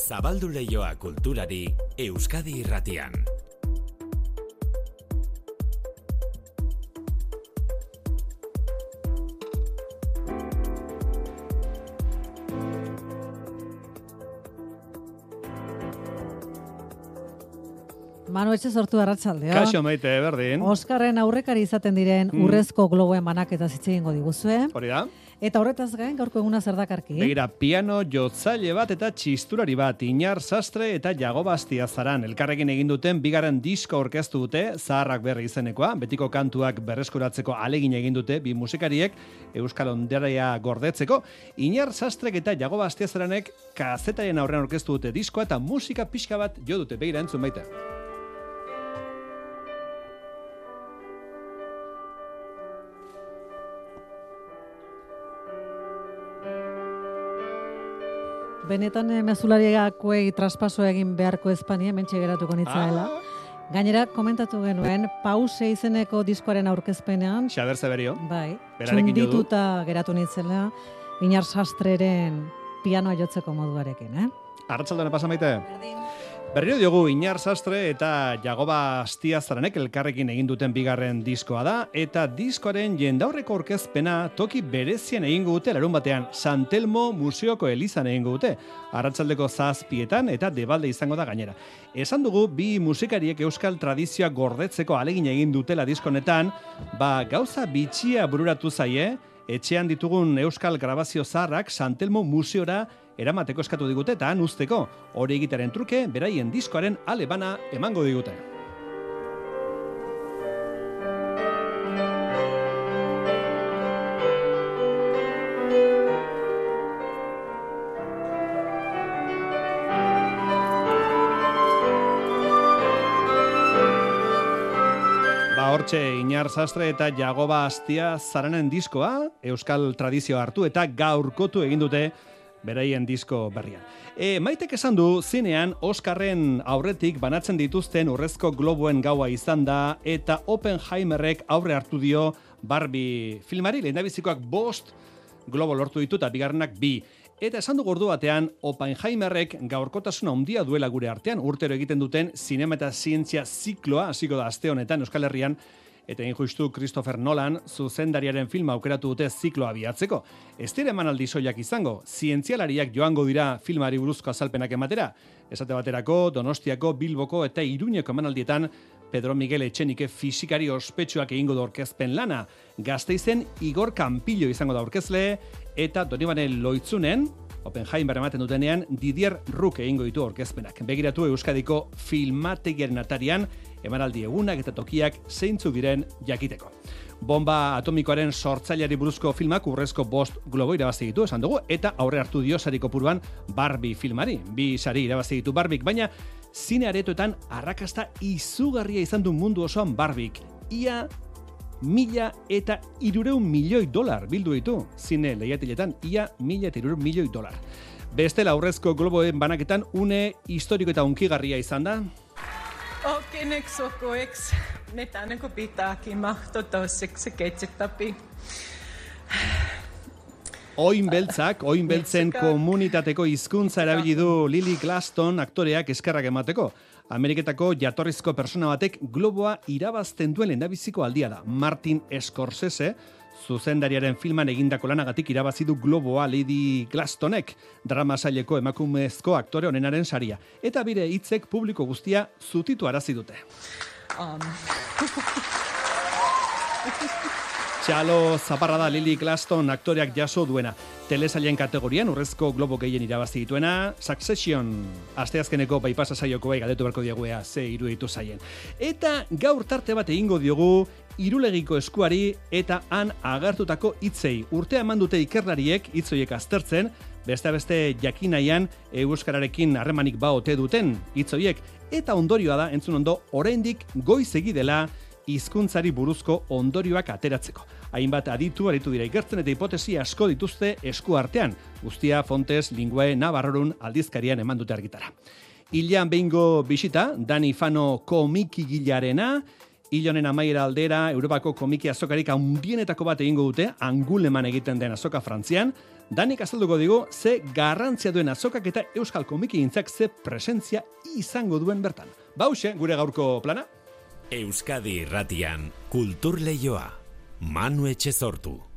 Zabaldu leioa kulturari Euskadi irratian. Manu etxe sortu arratsaldeo. Kaixo maite, berdin. Oskarren aurrekari izaten diren Mm. urrezko globoen banaketa hitz egingo diguzue. Hori da. Eta horretaz gain gaurko eguna zer dakarki? Begira, piano jotzaile bat eta txisturari bat, inar sastre eta jagobastia zaran. Elkarrekin egin duten bigarren disko orkestu dute, zaharrak berri izenekoa, betiko kantuak berreskuratzeko alegin egin dute, bi musikariek Euskal Onderaia gordetzeko. Inar sastrek eta jagobastia zaranek kazetaren aurrean orkestu dute diskoa eta musika pixka bat jo dute, begira entzun baita. Benetan eh, mezulariakoei traspaso egin beharko Espania mentxe geratuko nitzaela. Gainera, komentatu genuen, pause izeneko diskoaren aurkezpenean, Xaber Zeberio. bai, Berarekin txundituta geratu nitzela, inar sastreren pianoa jotzeko moduarekin, eh? Arratxaldana pasa maite. Berriro diogu Inar Sastre eta Jagoba Astiazaranek elkarrekin egin duten bigarren diskoa da, eta diskoaren jendaurreko orkezpena toki berezian egingo dute larun batean Santelmo Museoko Elizan egingo dute, arratsaldeko zazpietan eta debalde izango da gainera. Esan dugu, bi musikariek euskal tradizioa gordetzeko alegin egin dutela diskonetan, ba gauza bitxia bururatu zaie, etxean ditugun euskal grabazio zaharrak Santelmo Museora eramateko eskatu digute eta han usteko. Hori egitaren truke, beraien diskoaren alebana emango digute. Ba, hortxe, Inar Sastre eta Jagoba Astia zaranen diskoa, Euskal Tradizio hartu eta gaurkotu egin dute beraien disko berrian. E, maitek esan du, zinean Oskarren aurretik banatzen dituzten urrezko globoen gaua izan da eta Oppenheimerrek aurre hartu dio Barbie filmari, lehendabizikoak bost globo lortu ditu eta bigarrenak bi. Eta esan du gordu batean, Oppenheimerrek gaurkotasuna handia duela gure artean, urtero egiten duten sinema eta zientzia zikloa, hasiko da aste honetan Euskal Herrian, eta injustu Christopher Nolan zuzendariaren filma aukeratu dute zikloa biatzeko. Ez dira emanaldi soiak izango, zientzialariak joango dira filmari buruzko azalpenak ematera. Esate baterako, Donostiako, Bilboko eta Iruñeko emanaldietan Pedro Miguel Etxenike fisikari ospetsuak egingo da orkezpen lana. Gazteizen Igor Campillo izango da orkezle eta Donibane Loitzunen, Oppenheimer ematen dutenean Didier Rook egingo ditu orkezpenak. Begiratu Euskadiko filmategiaren atarian emanaldi egunak eta tokiak zeintzu diren jakiteko. Bomba atomikoaren sortzaileari buruzko filmak urrezko bost globo irabazi ditu, esan dugu, eta aurre hartu dio sariko puruan Barbie filmari. Bi sari irabazi ditu Barbik, baina zine aretoetan arrakasta izugarria izan du mundu osoan Barbik. Ia mila eta irureun milioi dolar bildu ditu. Zine lehiatiletan, ia mila eta irureun milioi dolar. Bestela aurrezko globoen banaketan une historiko eta unkigarria izan da, Oikein sokoeksi. Netään kun pitääkin mahto toiseksi ketsettapi. Oin beltzak, oin beltzen komunitateko hizkuntza erabili du Lily Glaston aktoreak eskerrak emateko. Ameriketako jatorrizko persona batek globoa irabazten duen lehendabiziko aldia da. Martin Scorsese, zuzendariaren filman egindako lanagatik irabazi du globoa Lady Glastonek, drama saileko emakumezko aktore onenaren saria. Eta bire hitzek publiko guztia zutitu arazi dute. Um, Txalo zaparra da Lily Glaston aktoreak jaso duena. Telesailen kategorian urrezko globo gehien irabazi dituena, Succession, asteazkeneko baipasa saioko bai galdetu beharko diegu ea ze iruditu zaien. Eta gaur tarte bat egingo diogu irulegiko eskuari eta han agertutako hitzei. Urtea eman dute ikerlariek hitzoiek aztertzen, beste beste jakinaian euskararekin harremanik ba ote duten hitzoiek eta ondorioa da entzun ondo oraindik goizegi dela hizkuntzari buruzko ondorioak ateratzeko. Hainbat aditu aritu dira ikertzen eta hipotesi asko dituzte esku artean. Guztia Fontes Linguae Navarrorun aldizkarian eman dute argitara. Ilean behingo bisita, Dani Fano komiki gilarena, Ilonen amaiera aldera, Europako komiki azokarik handienetako bat egingo dute, anguleman egiten den azoka frantzian, Danik azalduko digu ze garrantzia duen azokak eta Euskal Komiki intzak ze presentzia izango duen bertan. Bauxe, gure gaurko plana? Euskadi irratian, kultur lehioa, Manu Etxezortu.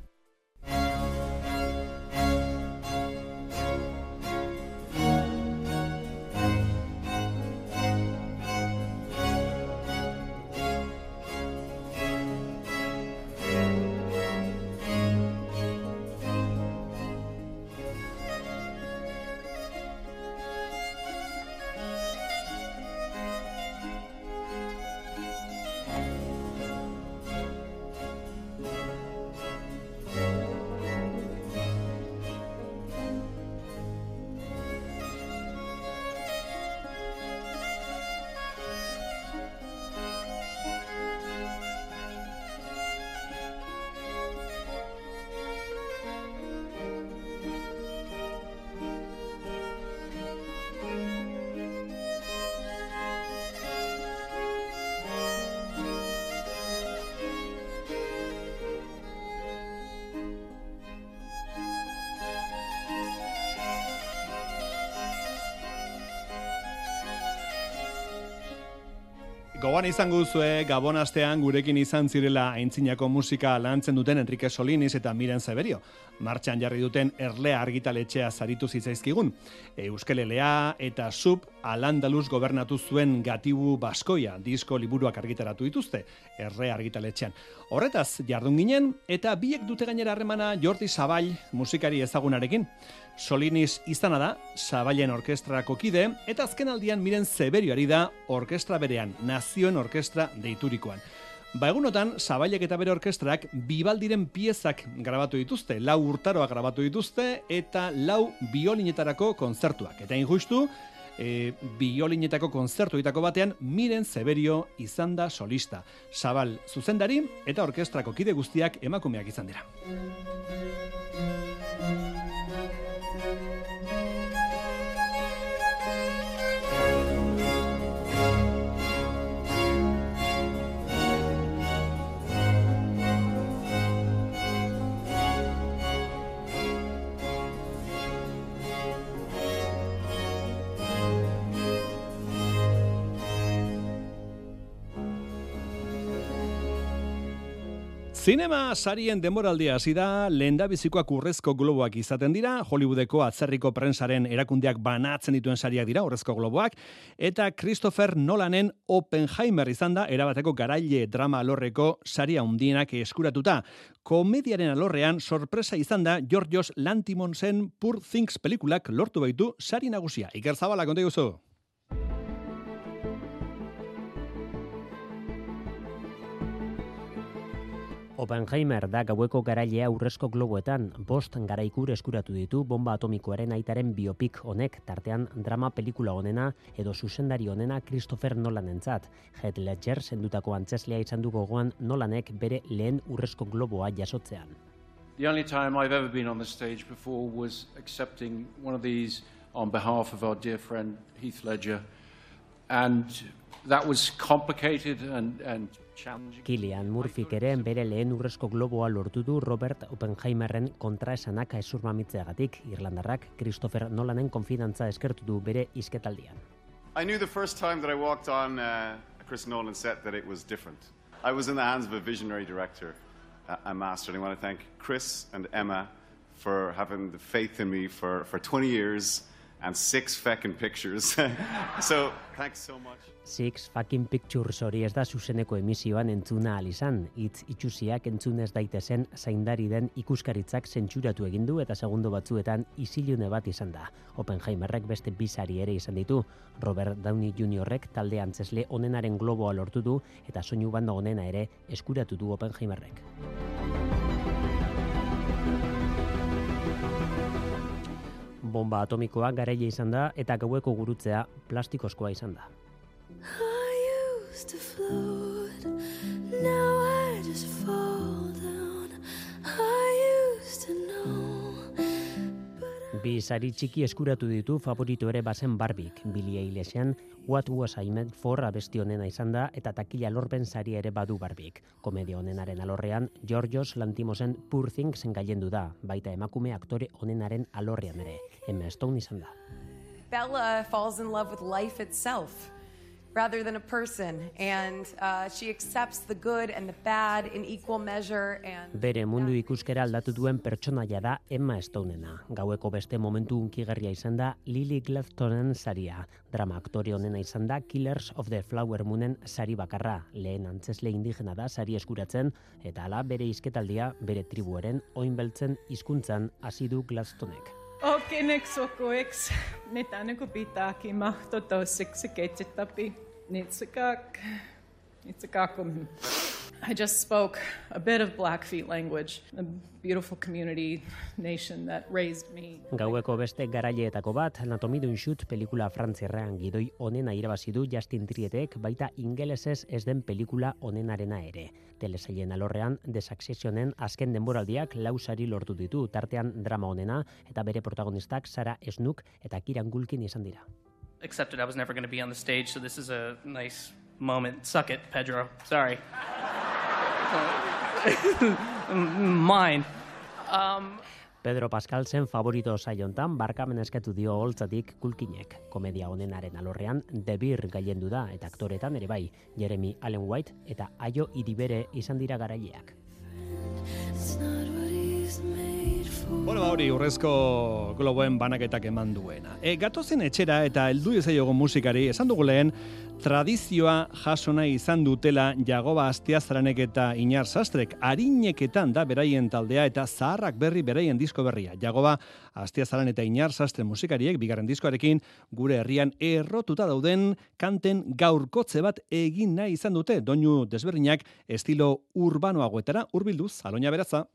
Gogoan izango duzue Gabon astean gurekin izan zirela aintzinako musika lantzen duten Enrique Solinis eta Miren Zeberio. Martxan jarri duten erlea argitaletxea zaritu zitzaizkigun. Euskelelea eta sub alandaluz gobernatu zuen gatibu baskoia disko liburuak argitaratu dituzte erre argitaletxean. Horretaz jardun ginen eta biek dute gainera harremana Jordi Zabal musikari ezagunarekin. Solinis izana da, Zabailen orkestrako kide, eta azken aldian miren zeberioari da orkestra berean, nazioen orkestra deiturikoan. Ba egunotan, Zabailek eta bere orkestrak bibaldiren piezak grabatu dituzte, lau urtaroak grabatu dituzte, eta lau biolinetarako konzertuak. Eta injustu, e, biolinetako konzertu itako batean, miren zeberio izan da solista. Zabal zuzendari eta orkestrako kide guztiak emakumeak izan dira. Zinema sarien demoraldia hasi da, lehendabizikoak urrezko globoak izaten dira, Hollywoodeko atzerriko prensaren erakundeak banatzen dituen sariak dira, urrezko globoak, eta Christopher Nolanen Oppenheimer izan da, erabateko garaile drama alorreko saria undienak eskuratuta. Komediaren alorrean sorpresa izan da Georgios Lantimonsen Poor Things pelikulak lortu baitu sari nagusia. Iker Zabala, konta Oppenheimer da gaueko garailea urrezko globoetan, bost garaikur eskuratu ditu bomba atomikoaren aitaren biopik honek, tartean drama pelikula honena edo zuzendari honena Christopher Nolan entzat. Heath Ledger sendutako antzeslea izan du gogoan Nolanek bere lehen urrezko globoa jasotzean. The only time I've ever been on the stage before was accepting one of these on behalf of our dear friend Heath Ledger. And that was complicated and, and Kilian Murphyk ere bere lehen urrezko globoa lortu du Robert Oppenheimerren kontraesanak ezurmamitzeagatik Irlandarrak Christopher Nolanen konfidantza eskertu du bere isketaldian. I knew the first time that I walked on uh, Chris Nolan set that it was different. I was in the hands of a visionary director, a, a master, and I want to thank Chris and Emma for having the faith in me for, for 20 years and six fucking pictures. so, thanks so much. Six fucking pictures hori ez da zuzeneko emisioan entzuna izan. Itz itxusiak entzunez daitezen zaindari den ikuskaritzak zentzuratu egin du eta segundo batzuetan isilune bat izan da. Oppenheimerrek beste bizari ere izan ditu. Robert Downey Jr.rek talde antzesle onenaren globoa lortu du eta soinu banda onena ere eskuratu du Oppenheimerrek. Bomba atomikoa garaile izan da eta gaueko gurutzea plastikozkoa izan da. I used to float, Bi sari txiki eskuratu ditu favorito ere bazen barbik, Billy Eilish'en What Was I Meant For abesti honena izan da eta takila lorpen sari ere badu barbik. Komedia honenaren alorrean, Georgios Lantimosen Poor Things gailendu da, baita emakume aktore honenaren alorrean ere. Emma Stone izan da. Bella falls in love with life itself rather than a person, and uh, she accepts the good and the bad in equal measure. And Bere mundu ikuskera aldatu duen pertsonaia da Emma Stonena. Gaueko beste momentu unkigarria izan da Lily Gladstonen saria. Drama aktore honena izan da Killers of the Flower Moonen sari bakarra. Lehen antzesle indigena da sari eskuratzen, eta hala bere izketaldia bere tribuaren oinbeltzen hizkuntzan hasi du Gladstonek. Okenek sokoeks, netaneko pitaki mahtotosik seketsetapi, nitsikak, nitsikakum. I just spoke a bit of Blackfeet language, a beautiful community nation that raised me. Gaueko beste garaileetako bat, Anatomy d'un Shoot pelikula frantzierrean gidoi onena irabazi du Justin Trietek baita ingelesez ez den pelikula onenarena ere. Telesailen alorrean, The Successionen azken denboraldiak lausari lortu ditu, tartean drama onena eta bere protagonistak Sara Snook eta Kiran Gulkin izan dira. Accepted I was never going to be on the stage, so this is a nice moment. Suck it, Pedro. Sorry. Mine. Um, Pedro Pascal zen favorito saiontan barkamen eskatu dio holtzatik kulkinek. Komedia honenaren alorrean Beer gailendu da eta aktoretan ere bai, Jeremy Allen White eta Aio Iribere izan dira garaileak. Bueno, ba hori urrezko globoen banaketak eman duena. E, gatozen etxera eta heldu ezaiogo musikari, esan dugu lehen, tradizioa jaso nahi izan dutela Jagoba Astiazaranek eta Inar Sastrek arineketan da beraien taldea eta zaharrak berri beraien disko berria. Jagoba Astiazaran eta Inar Sastre musikariek bigarren diskoarekin gure herrian errotuta dauden kanten gaurkotze bat egin nahi izan dute doinu desberdinak estilo urbanoagoetara hurbilduz aloina beratza.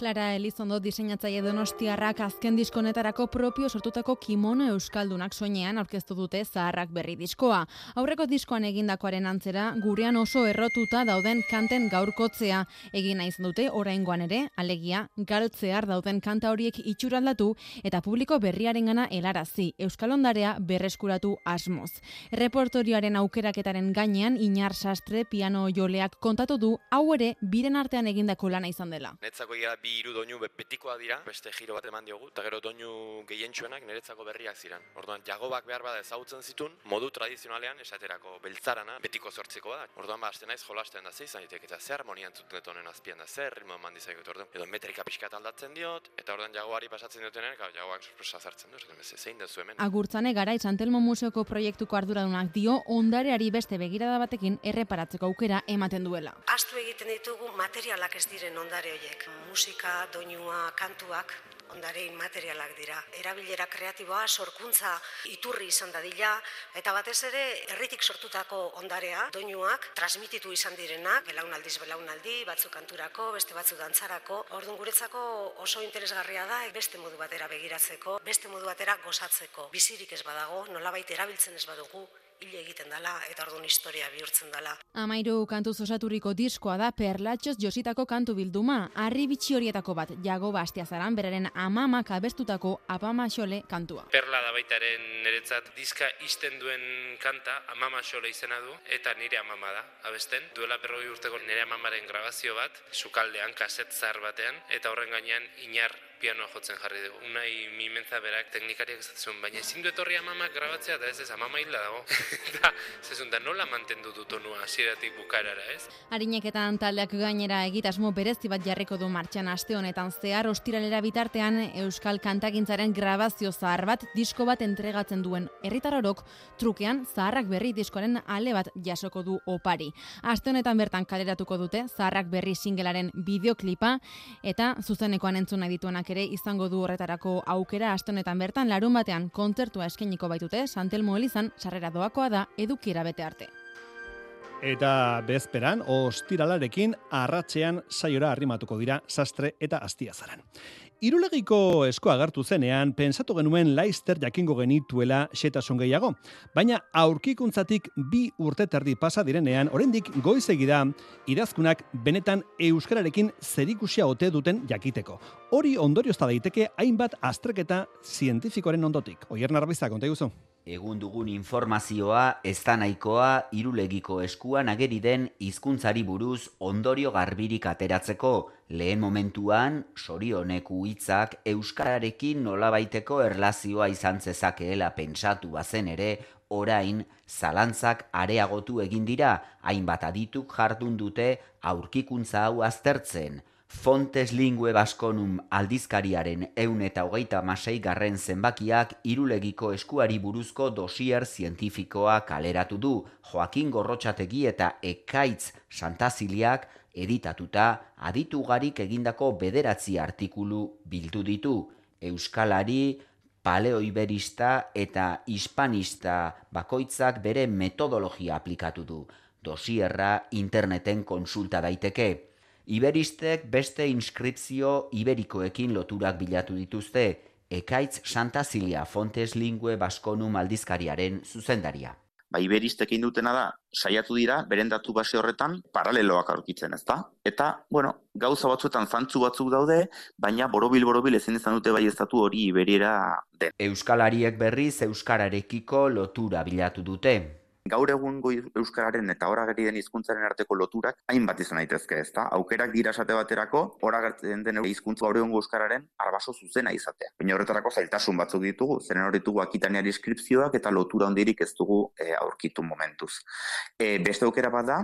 Clara Elizondo diseinatzaile donostiarrak azken diskonetarako propio sortutako kimono euskaldunak soinean aurkeztu dute zaharrak berri diskoa. Aurreko diskoan egindakoaren antzera, gurean oso errotuta dauden kanten gaurkotzea egin nahi izan dute oraingoan ere, alegia, galtzear dauden kanta horiek itxuraldatu eta publiko berriarengana helarazi, euskal ondarea berreskuratu asmoz. Repertorioaren aukeraketaren gainean Inar Sastre piano joleak kontatu du hau ere biren artean egindako lana izan dela. Netzako ja bi hiru doinu be- betikoak dira, beste giro bat eman diogu, eta gero doinu gehientsuenak niretzako berriak ziren. Orduan, jagobak behar bada ezagutzen zitun, modu tradizionalean esaterako beltzarana betiko sortzikoa da. Orduan, ba, hasten naiz jolasten da ze izan ditek, eta ze harmonia entzuten dut honen azpian da, ze ritmo eman dizagut orduan. Edo metrika pixkat aldatzen diot, eta orduan jagoari pasatzen diotenean, gau, jagoak sorpresa zartzen du, esaten, "Ze- zein da hemen. Agurtzane gara Santelmo Museoko proiektuko arduradunak dio ondareari beste begirada batekin erreparatzeko aukera ematen duela. Astu egiten ditugu materialak ez diren ondare horiek. Musika, doinua, kantuak, ondare materialak dira. Erabilera kreatiboa, sorkuntza iturri izan dadila, eta batez ere herritik sortutako ondarea, doinuak, transmititu izan direnak, belaunaldiz belaunaldi, batzuk kanturako, beste batzu dantzarako. Orduan guretzako oso interesgarria da beste modu batera begiratzeko, beste modu batera gozatzeko. Bizirik ez badago, nolabait erabiltzen ez badugu, hil egiten dela eta orduan historia bihurtzen dela. Amairu kantuz osaturiko diskoa da perlatxoz jositako kantu bilduma, harri bitxi horietako bat, jago bastiazaran beraren amamak abestutako apamaxole kantua. Perla da baitaren niretzat diska isten duen kanta amama xole izena du eta nire amama da abesten. Duela berroi urteko nire amamaren grabazio bat, sukaldean, kaset zahar batean, eta horren gainean inar pianoa jotzen jarri dugu. Unai mimentza berak teknikariak esaten zuen, baina ezin du etorri amamak grabatzea, eta ez ez amama hilda dago. eta zezun, da nola mantendu du tonua hasieratik bukarara, ez? Harineketan taldeak gainera egitasmo berezi bat jarriko du martxan aste honetan zehar ostiralera bitartean Euskal Kantagintzaren grabazio zahar bat disko bat entregatzen duen herritarorok trukean zaharrak berri diskoaren ale bat jasoko du opari. Aste honetan bertan kaleratuko dute zaharrak berri singelaren bideoklipa eta zuzenekoan entzun nahi dituenak ere izango du horretarako aukera aste honetan bertan larun batean kontzertua eskainiko baitute Santelmo Elizan sarrera doakoa da edukiera bete arte. Eta bezperan, ostiralarekin arratzean saiora arrimatuko dira sastre eta astiazaran. Irulegiko esko agartu zenean, pensatu genuen laister jakingo genituela xetasun gehiago. Baina aurkikuntzatik bi urte terdi pasa direnean, oraindik goizegi da idazkunak benetan euskararekin zerikusia ote duten jakiteko. Hori ondorio daiteke hainbat astreketa zientifikoaren ondotik. Oier narbiza, konta guzu. Egun dugun informazioa ez da nahikoa irulegiko eskuan ageri den hizkuntzari buruz ondorio garbirik ateratzeko. Lehen momentuan sorioneku hitzak euskararekin nolabaiteko erlazioa izan zezakeela pentsatu bazen ere orain zalantzak areagotu egin dira. Hainbat adituk jardun dute aurkikuntza hau aztertzen Fontes Lingue Baskonum aldizkariaren eun eta hogeita masei garren zenbakiak irulegiko eskuari buruzko dosier zientifikoa kaleratu du Joaquin Gorrotxategi eta Ekaitz Santaziliak editatuta aditugarik egindako bederatzi artikulu bildu ditu. Euskalari, paleoiberista eta hispanista bakoitzak bere metodologia aplikatu du. Dosierra interneten konsulta daiteke. Iberistek beste inskripzio iberikoekin loturak bilatu dituzte, Ekaitz Santa Zilia Fontes Lingue Baskonum aldizkariaren zuzendaria. Ba, iberistek dutena da, saiatu dira, beren datu base horretan, paraleloak aurkitzen, ezta? Eta, bueno, gauza batzuetan zantzu batzuk daude, baina borobil-borobil ezin izan dute bai estatu hori iberiera den. Euskalariek berriz Euskararekiko lotura bilatu dute gaur egun goi euskararen eta ora den hizkuntzaren arteko loturak hainbat izan daitezke, ezta? Aukerak dira esate baterako gertzen den hizkuntza gaur egun euskararen arbaso zuzena izatea. Baina horretarako zailtasun batzuk ditugu, zeren hori ditugu akitaneari inskripzioak eta lotura hondirik ez dugu e, aurkitu momentuz. E, beste aukera bat da,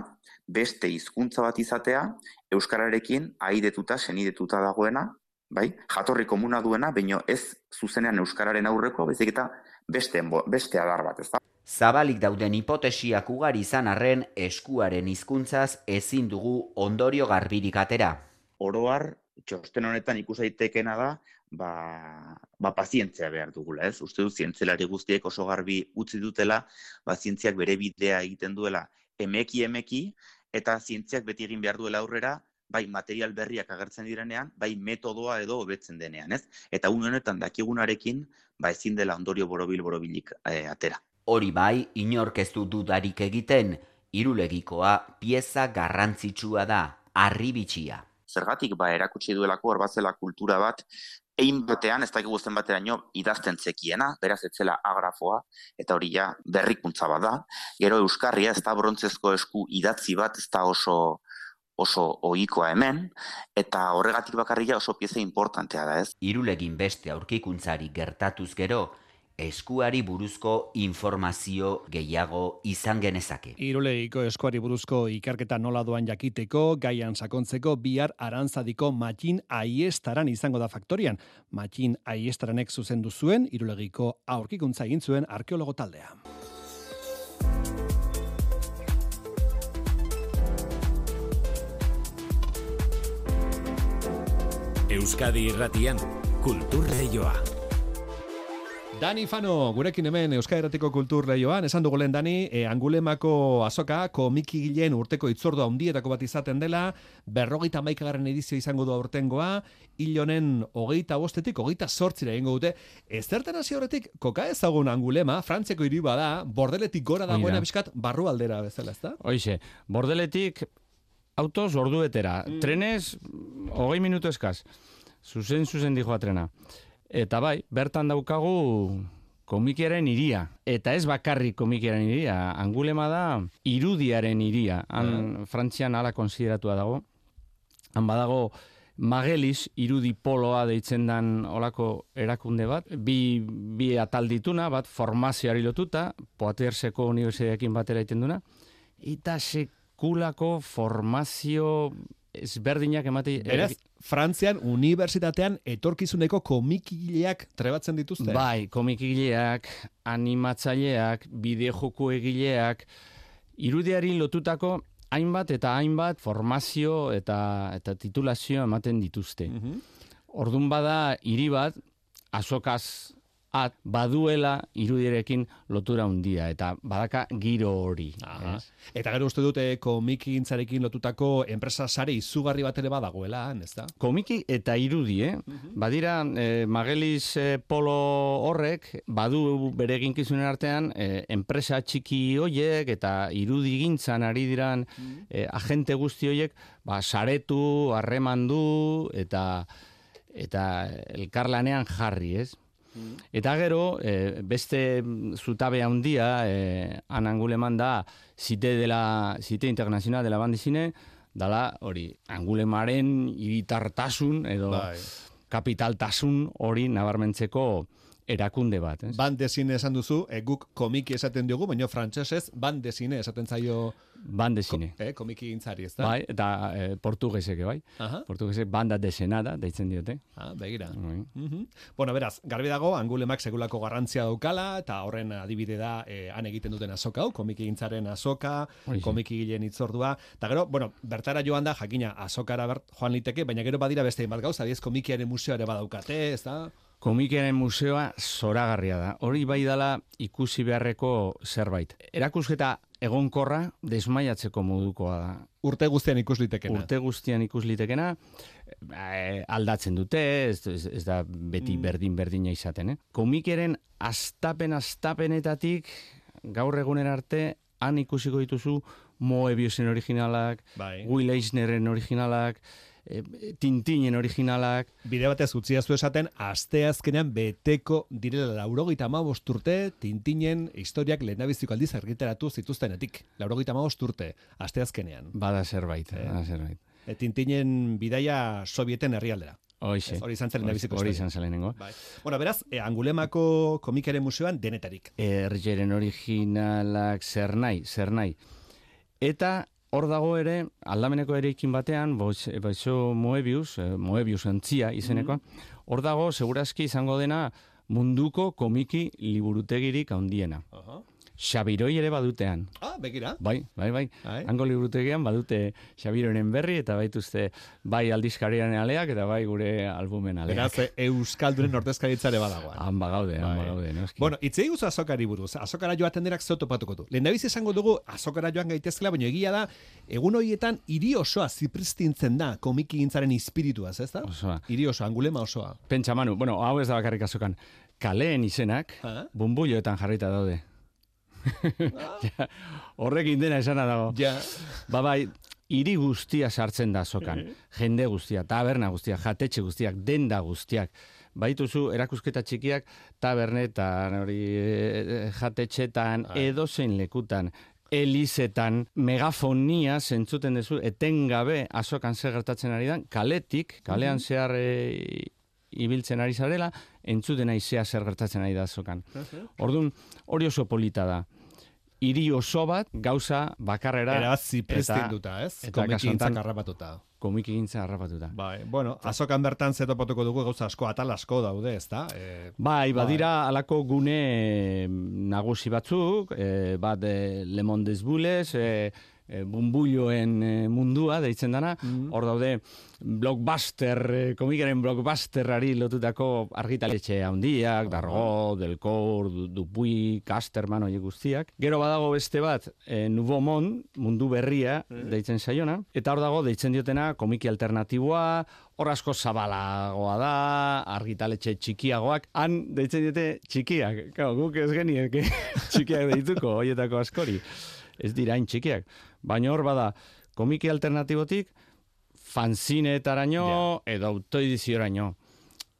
beste hizkuntza bat izatea euskararekin aidetuta, senidetuta dagoena, bai? Jatorri komuna duena, baino ez zuzenean euskararen aurreko, bezik eta beste, beste adar bat, ezta? Zabalik dauden hipotesiak ugari izan arren eskuaren hizkuntzaz ezin dugu ondorio garbirik atera. Oroar, txosten honetan ikus daitekena da, ba, ba pazientzia behar dugula, ez? Uste du zientzelari guztiek oso garbi utzi dutela, ba zientziak bere bidea egiten duela emeki emeki eta zientziak beti egin behar duela aurrera, bai material berriak agertzen direnean, bai metodoa edo hobetzen denean, ez? Eta un honetan dakigunarekin, ba ezin dela ondorio borobil borobilik e, atera. Hori bai, inork ez du dudarik egiten, irulegikoa pieza garrantzitsua da, arribitxia. Zergatik ba erakutsi duelako hor batzela kultura bat, egin batean, ez dakigu zen bateraino, idazten zekiena, beraz etzela agrafoa, eta hori ja berrikuntza bat da. Gero Euskarria, ez da brontzezko esku idatzi bat, ez da oso oso ohikoa hemen, eta horregatik bakarria oso pieza importantea da ez. Irulegin beste aurkikuntzari gertatuz gero, eskuari buruzko informazio gehiago izan genezake. Iruleiko eskuari buruzko ikarketa nola doan jakiteko, gaian sakontzeko bihar arantzadiko matxin aiestaran izango da faktorian. Matxin aiestaranek zuzendu zuen, irulegiko aurkikuntza egin zuen arkeologo taldea. Euskadi irratian, kulturreioa. Dani Fano, gurekin hemen Euskal Herratiko Kultur Leioan, esan dugu lehen Dani, e, angulemako azoka, komiki gilen urteko itzordu handietako bat izaten dela, berrogeita maikagarren edizio izango du aurtengoa, hilonen hogeita bostetik, hogeita sortzira egingo dute, ez zertan hasi horretik, koka ezagun angulema, frantzeko hiri da, bordeletik gora dagoena biskat, barru aldera bezala, ez da? Hoize, bordeletik autos orduetera, mm. trenes, hogei minutu eskaz, zuzen, zuzen dijoa trena. Eta bai, bertan daukagu komikiaren iria. Eta ez bakarrik komikiaren iria, angulema da irudiaren iria. Han, frantzian ala konsideratua dago. Han badago Magelis irudi poloa deitzen dan olako erakunde bat. Bi, bi ataldituna, bat formazioari lotuta, poaterseko unibertsitateekin batera egiten duna. Eta sekulako formazio ezberdinak emate... Beraz, Frantzian, unibertsitatean, etorkizuneko komikileak trebatzen dituzte? Bai, komikileak, animatzaileak, bideo joko egileak, irudiari lotutako hainbat eta hainbat formazio eta eta titulazio ematen dituzte. Mm Ordun bada hiri bat azokaz at baduela irudirekin lotura handia eta badaka giro hori. Eta gero uste dute komikigintzarekin lotutako enpresa sare izugarri bat ere badagoela, ez da? Komiki eta irudi, eh? Badira, eh, Magelis eh, Polo horrek, badu bere eginkizunen artean, eh, enpresa txiki hoiek eta irudi gintzan ari diran eh, agente guzti hoiek, ba, saretu, harremandu eta eta elkarlanean jarri, ez? Eta gero, eh, beste zutabe handia, eh, han anguleman da, zite, dela, zite internazional dela bandizine, dala hori, angulemaren iritartasun edo Bai. kapitaltasun hori nabarmentzeko erakunde bat. Ez? Bandezine esan duzu, e, guk komiki esaten diogu, baina frantsesez bandezine esaten zaio Bandezine. eh, komiki gintzari, ez da? Bai, eta eh, portugesek, bai. Aha. Portugesek banda desenada, deitzen diote. Ah, begira. Bai. Mhm. Bueno, beraz, garbi dago, angulemak segulako garrantzia daukala, eta horren adibide da, eh, han egiten duten azoka hau, komiki gintzaren azoka, Horixe. komiki gilen itzordua, eta gero, bueno, bertara joan da, jakina, azokara bert, joan liteke, baina gero badira beste hainbat gauza, adiez komikiaren museoa ere badaukate, ez da? Komikiaren museoa zoragarria da. Hori bai dala ikusi beharreko zerbait. Erakusketa egonkorra desmaiatzeko modukoa da. Urte guztian ikus litekena. Urte guztian ikus litekena, eh, aldatzen dute, ez, ez, ez da beti Mm. berdin-berdina izaten. Eh? Komikeren astapen-astapenetatik gaur egunen arte han ikusiko dituzu Moebiusen originalak, Bai. Will Eisneren originalak, eh, Tintinen originalak, Bide batez utziazu esaten, asteazkenean beteko direla laurogeita amabost urte, tintinen historiak lehendabiziko aldiz argitaratu zituztenetik. Laurogeita amabost urte, asteazkenean. bada zerbait, bada zerbait. E, tintinen bidaia sovieten herrialdera. Ez, hori izan zen lehendabiziko Hori izan zen lehenengo. Bai. Bueno, beraz, e, angulemako komikaren museoan denetarik. Erjeren originalak zer nahi, zer nahi. Eta hor dago ere, aldameneko ereikin batean, boiz- baizo Moebius, eh, Moebius antzia izenekoa, hor dago, segurazki izango dena, munduko komiki liburutegirik handiena. Aha. Xabiroi ere badutean. Ah, begira. Bai, bai, bai. Hango liburutegian badute Xabiroren berri eta baituzte bai aldizkariaren aleak eta bai gure albumen aleak. Beraz, Euskaldunen ordezkaritzare badagoan. Han bagaude, han Bai. bagaude, noski. Bueno, itzei guzu azokari buruz. Azokara joaten denak zer topatuko du. Lehendabiz esango dugu azokara joan gaitezkela, baina egia da, egun horietan hiri osoa zipristintzen da komiki gintzaren ispirituaz, ez da? Osoa. Hiri osoa, angulema osoa. Pentsa manu, bueno, hau ez da bakarrik azokan. Kaleen izenak, Ha? bumbuioetan jarrita daude. ja, horrekin dena esana dago. Ja. Ba bai, hiri guztia sartzen da azokan. Mhm. Jende guztia, taberna guztia, jatetxe guztiak, denda guztiak. Baituzu erakusketa txikiak tabernetan, hori eh, jatetxetan, edozein lekutan elizetan, megafonia zentzuten duzu, etengabe azokan zer gertatzen ari da, kaletik, kalean Mhm. zehar e, ibiltzen ari zarela, entzuten aizea zer gertatzen ari da azokan. Orduan, hori oso polita da. Hiri oso bat, gauza bakarrera... Era zipristinduta, ez? Eta Komiki gintzak harrapatuta. Komiki gintza harrapatuta. Bai, bueno, azokan bertan zetopatuko dugu gauza asko, atal asko daude, ez da? E, Bai, badira alako gune nagusi batzuk, eh, bat eh, Le Monde des Bulles, eh, bumbulloen eh, mundua deitzen dana, hor daude blockbuster, eh, komikaren blockbusterari lotutako argitaletxe handiak, Dargo, Delcourt, Du- Dupuy, Casterman, oie guztiak. Gero badago beste bat, eh, Nouveau Monde, mundu berria, deitzen saiona, eta hor dago deitzen diotena komiki alternatiboa, hor asko zabalagoa da, argitaletxe txikiagoak, han deitzen diote txikiak, Claro, guk ez geniek txikiak deituko, hoietako askori. Ez dira hain txikiak. Baina hor bada, komiki alternatibotik, fanzinetaraino edo autoedizioraino.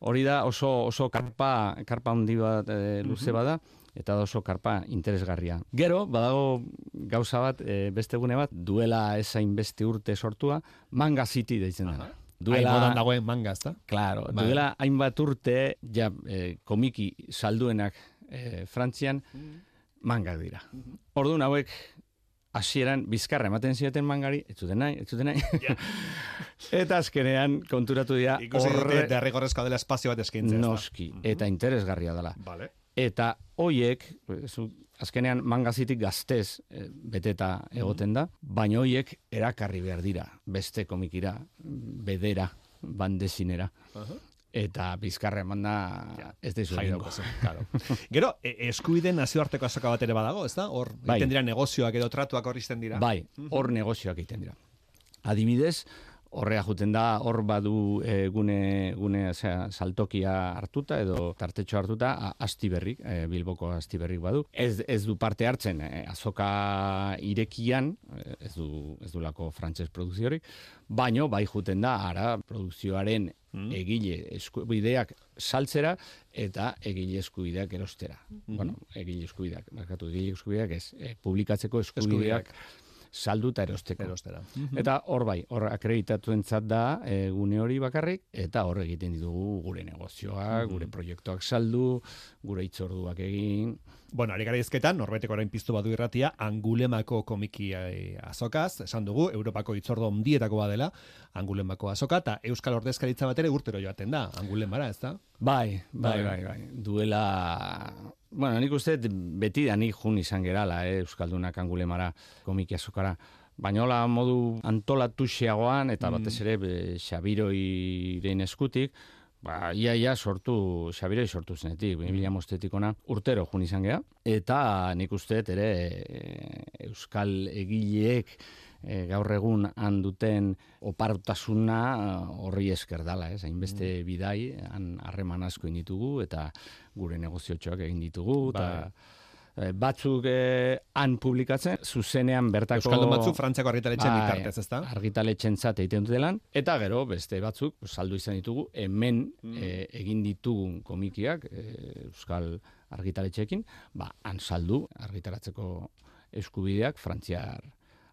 Hori da oso oso karpa karpa handi bat e, luze bada eta da oso karpa interesgarria. Gero badago gauza bat e, beste gune bat duela ezain beste urte sortua Manga City deitzen da. Duela... Hain dagoen manga, ez da? Claro, Bai. duela hainbat urte ja e, komiki salduenak e, Frantzian mangak dira. Orduan hauek hasieran bizkarra ematen zioten mangari, ez zuten nahi, ez zuten nahi. eta azkenean konturatu dira Ikusi dute derrigorrezkoa dela espazio bat eskaintzea. ez da? Noski, eta interesgarria dela. Vale. Eta hoiek, azkenean mangazitik gaztez eh, beteta egoten da, baina hoiek erakarri behar dira, beste komikira, bedera, bandezinera. Aha. Eta bizkarra eman da ez dizu claro. Gero, e, eskubide nazioarteko azoka bat ere badago, ez da? Hor, Bai. egiten dira negozioak edo tratuak hor izten dira. Bai, hor negozioak egiten dira. Adibidez, horrea juten da, hor badu e, gune, gune osea, saltokia hartuta edo tartetxo hartuta, a- astiberrik, e, Bilboko astiberrik badu. Ez, ez du parte hartzen e, azoka irekian, ez du, ez du lako frantses produkziorik, baino bai juten da, ara, produkzioaren egile eskubideak saltzera eta egile eskubideak erostera. Mhm. Bueno, egile eskubideak, markatu egile eskubideak ez, e, publikatzeko eskubideak, saldu eta erosteko. Erostera. Eta hor bai, hor akreditatuentzat da e, gune hori bakarrik, eta hor egiten ditugu gure negozioak, Mhm. gure proiektuak saldu, gure itzorduak egin. Bueno, ari gara izketan, norbeteko orain piztu badu irratia, angulemako komiki eh, azokaz, esan dugu, Europako itzordo ondietako badela, angulemako azoka, eta Euskal Ordezkaritza bat ere urtero joaten da, angulemara, ez da? Bai, bai, Bai. bai, bai. Duela... Bueno, nik uste beti da nik jun izan gerala, eh, Euskaldunak angulemara komiki azokara. Baina hola modu antolatu xeagoan, eta batez ere be, Xabiroiren eskutik, ba, ia, ia sortu, Xabiroi sortu zenetik, 2000 mostetik ona, urtero jun izan gea. Eta nik uste ere eh, Euskal egileek e, gaur egun han duten opartasuna eh, horri esker dala, ez? Hainbeste bidai, han harreman asko ditugu eta gure negoziotxoak egin ditugu eta eh, batzuk eh, han publikatzen, zuzenean bertako... Euskaldun batzuk Frantziako argitaletxeen Bai, bitartez, ezta? Argitaletxentzat egiten dute lan, eta gero beste batzuk saldu izan ditugu, hemen Mm. eh, egin ditugun komikiak eh, Euskal argitaletxeekin, ba, han saldu argitaratzeko eskubideak Frantziar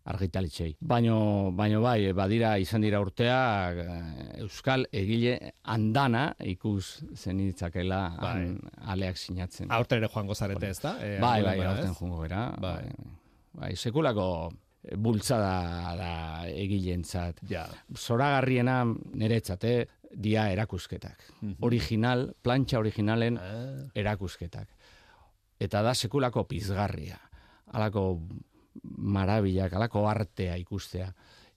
argitaletxei. Baino, baino bai, badira izan dira urteak eh, Euskal egile andana ikus zenitzakela han aleak sinatzen. Aurten ere joango zarete, ez da? E, bai, bai, angulemara, aurten joango gara. Bai. Bai. bai, sekulako bultzada da egilentzat. Ja. Zoragarriena niretzate dia erakusketak. Mhm. Original, plantxa originalen Ah. erakusketak. Eta da sekulako pizgarria. Halako marabilak, halako artea ikustea.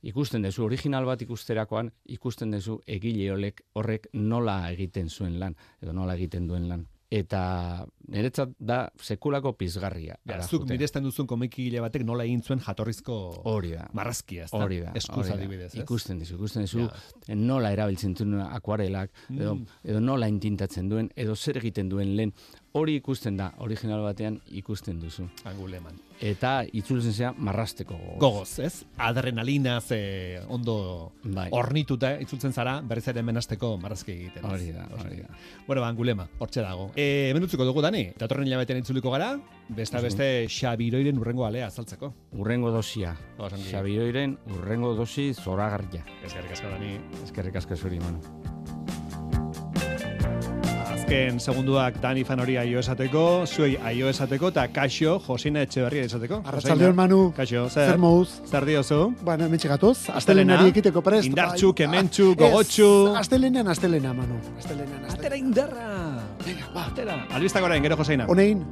Ikusten dezu, original bat ikusterakoan, ikusten dezu egile horrek, nola egiten zuen lan, edo nola egiten duen lan. Eta niretzat da sekulako pizgarria. Ja, zuk miresten duzun komikile batek nola egin zuen jatorrizko Hori da. marrazkia, ez da? Hori da. Eskuz adibidez, ez? Ikusten dizu, ikusten dizu Ja. nola erabiltzen duen akuarelak, edo, Mm. edo nola intintatzen duen, edo zer egiten duen lehen. Hori ikusten da, original batean ikusten duzu. Anguleman. Eta itzultzen zea marrasteko gogoz. Gogoz, ez? Adrenalinaz eh, ondo Bai. ornituta itzultzen zara, berriz ere menasteko marrazki egiten. Hori da, hori da. Bueno, ba, angulema, hortxe dago. E, hemen utzuko dugu, Dani, datorren hilabetean itzuliko gara, besta beste Xabiroiren urrengo alea azaltzeko. Urrengo dosia. Osongi. Xabioiren urrengo dosi zoragarria. Eskerrik asko, Dani. Eskerrik asko zuri, Manu. Azken segunduak Dani fan hori aio esateko, zuei aio esateko, eta kaixo, Josina Etxeberria esateko. Arratsaldeon, Manu. Kaixo, zer? Zer moduz? Zer diozu? Bueno, hemen txegatoz, Astelena, astelenari ekiteko prest. indartxu, bai. kementxu, gogotxu. Astelenean, astelena, Manu. Astelenean, Atera indarra. Venga, ba. Atera. Albistak orain, gero Joseina. Honein.